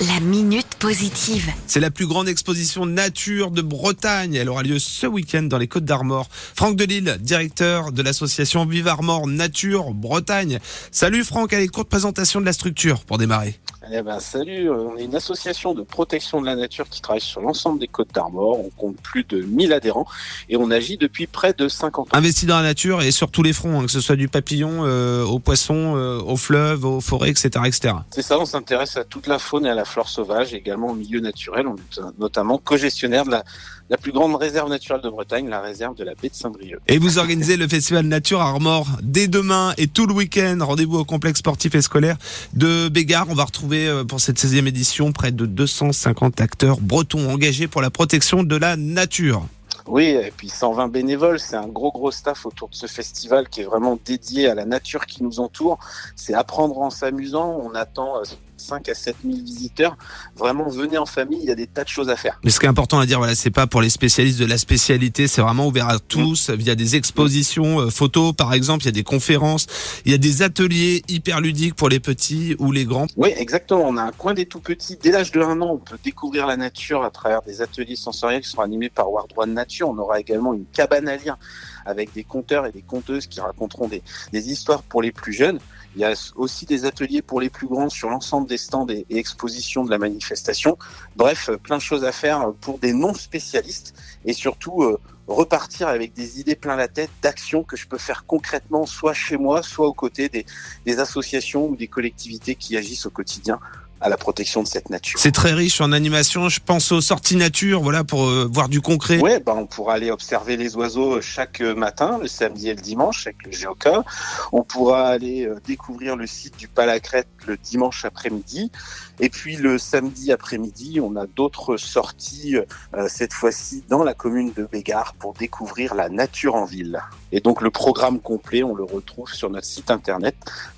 La minute positive. C'est la plus grande exposition nature de Bretagne. Elle aura lieu ce week-end dans les Côtes d'Armor. Franck Delille, directeur de l'association Vive Armor Nature Bretagne. Salut Franck, allez, courte présentation de la structure pour démarrer. Eh ben, salut, on est une association de protection de la nature qui travaille sur l'ensemble des côtes d'Armor. On compte plus de 1000 adhérents et on agit depuis près de 50 ans. Investi dans la nature et sur tous les fronts, hein, que ce soit du papillon euh, aux poissons, euh, aux fleuves, aux forêts, etc. etc. C'est ça, on s'intéresse à toute la faune et à la flore sauvage, également au milieu naturel. On est notamment co-gestionnaire de la, la plus grande réserve naturelle de Bretagne, la réserve de la baie de Saint-Brieuc. Et vous organisez le festival Nature Armor dès demain et tout le week-end. Rendez-vous au complexe sportif et scolaire de Bégard. On va retrouver euh, pour cette 16e édition près de 250 acteurs bretons engagés pour la protection de la nature. Oui, et puis 120 bénévoles, c'est un gros gros staff autour de ce festival qui est vraiment dédié à la nature qui nous entoure. C'est apprendre en s'amusant. On attend euh, 5 à 7 000 visiteurs. Vraiment, venez en famille, il y a des tas de choses à faire. Mais ce qui est important à dire, voilà, c'est pas pour les spécialistes de la spécialité, c'est vraiment ouvert à tous. Il y a des expositions euh, photos, par exemple, il y a des conférences, il y a des ateliers hyper ludiques pour les petits ou les grands. Oui, exactement. On a un coin des tout petits. Dès l'âge de 1 an, on peut découvrir la nature à travers des ateliers sensoriels qui seront animés par Ward One Nature. On aura également une cabane à lire avec des conteurs et des conteuses qui raconteront des, des histoires pour les plus jeunes. Il y a aussi des ateliers pour les plus grands sur l'ensemble des stands et, expositions de la manifestation. Bref, euh, plein de choses à faire pour des non spécialistes et surtout euh, repartir avec des idées plein la tête d'actions que je peux faire concrètement, soit chez moi, soit aux côtés des associations ou des collectivités qui agissent au quotidien à la protection de cette nature. C'est très riche en animation. Je pense aux sorties nature, voilà, pour euh, voir du concret. Ouais, ben on pourra aller observer les oiseaux chaque matin, le samedi et le dimanche avec le géoca. On pourra aller euh, découvrir le site du Palacrète le dimanche après-midi. Et puis le samedi après-midi, on a d'autres sorties, euh, cette fois-ci dans la commune de Bégard, pour découvrir la nature en ville. Et donc le programme complet, on le retrouve sur notre site internet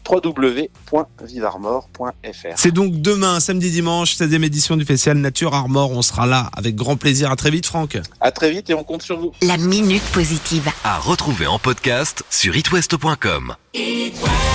www.vivarmor.fr. C'est donc demain, samedi, dimanche, 16e édition du festival Nature Armor. On sera là avec grand plaisir. À très vite, Franck. À très vite et on compte sur vous. La minute positive. À retrouver en podcast sur itwest.com.